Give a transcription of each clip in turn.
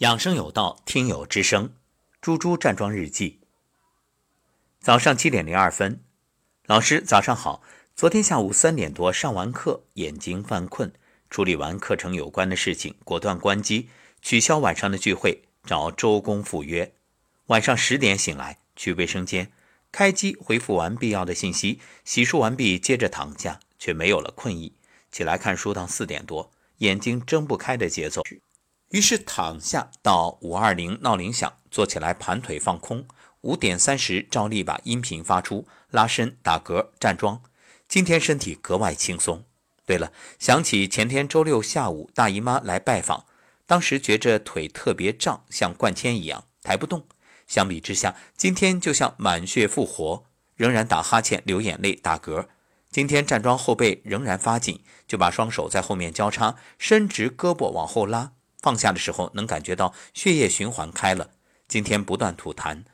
养生有道，听友之声，猪猪站桩日记。早上七点零二分，老师早上好。昨天下午三点多上完课，眼睛犯困，处理完课程有关的事情，果断关机，取消晚上的聚会，找周公赴约。晚上十点醒来，去卫生间，开机回复完必要的信息，洗漱完毕，接着躺下，却没有了困意。起来看书到四点多，眼睛睁不开的节奏。于是躺下到五二零闹铃响，坐起来盘腿放空。五点三十照例把音频发出，拉伸、打嗝、站桩。今天身体格外轻松。对了，想起前天周六下午大姨妈来拜访，当时觉着腿特别胀，像灌铅一样抬不动。相比之下，今天就像满血复活，仍然打哈欠、流眼泪、打嗝。今天站桩后背仍然发紧，就把双手在后面交叉，伸直胳膊往后拉。放下的时候能感觉到血液循环开了。今天不断吐痰，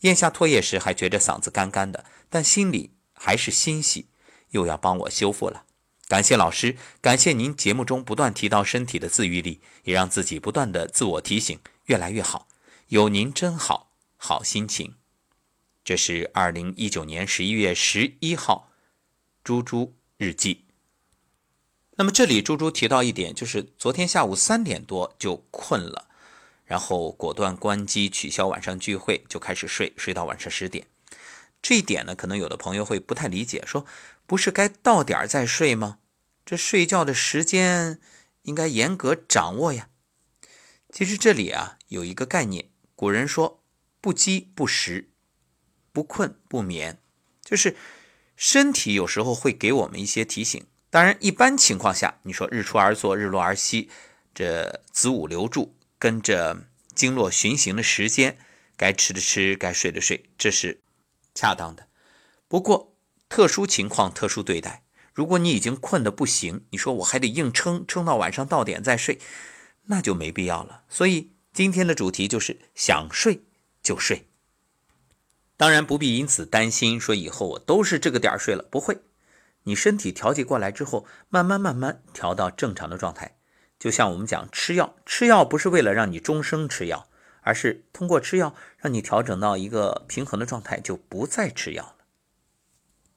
咽下唾液时还觉着嗓子干干的，但心里还是欣喜，又要帮我修复了。感谢老师，感谢您节目中不断提到身体的自愈力，也让自己不断的自我提醒，越来越好。有您真好，好心情。这是二零一九年十一月十一号，猪猪日记。那么这里猪猪提到一点，就是昨天下午三点多就困了，然后果断关机取消晚上聚会，就开始睡，睡到晚上十点。这一点呢，可能有的朋友会不太理解，说不是该到点再睡吗？这睡觉的时间应该严格掌握呀。其实这里啊有一个概念，古人说不饥不食，不困不眠，就是身体有时候会给我们一些提醒。当然，一般情况下，你说日出而作，日落而息，这子午流注跟着经络循行的时间，该吃的吃，该睡的睡，这是恰当的。不过特殊情况特殊对待，如果你已经困得不行，你说我还得硬撑，撑到晚上到点再睡，那就没必要了。所以今天的主题就是想睡就睡。当然不必因此担心，说以后我都是这个点睡了，不会。你身体调节过来之后，慢慢慢慢调到正常的状态。就像我们讲吃药，吃药不是为了让你终生吃药，而是通过吃药让你调整到一个平衡的状态，就不再吃药。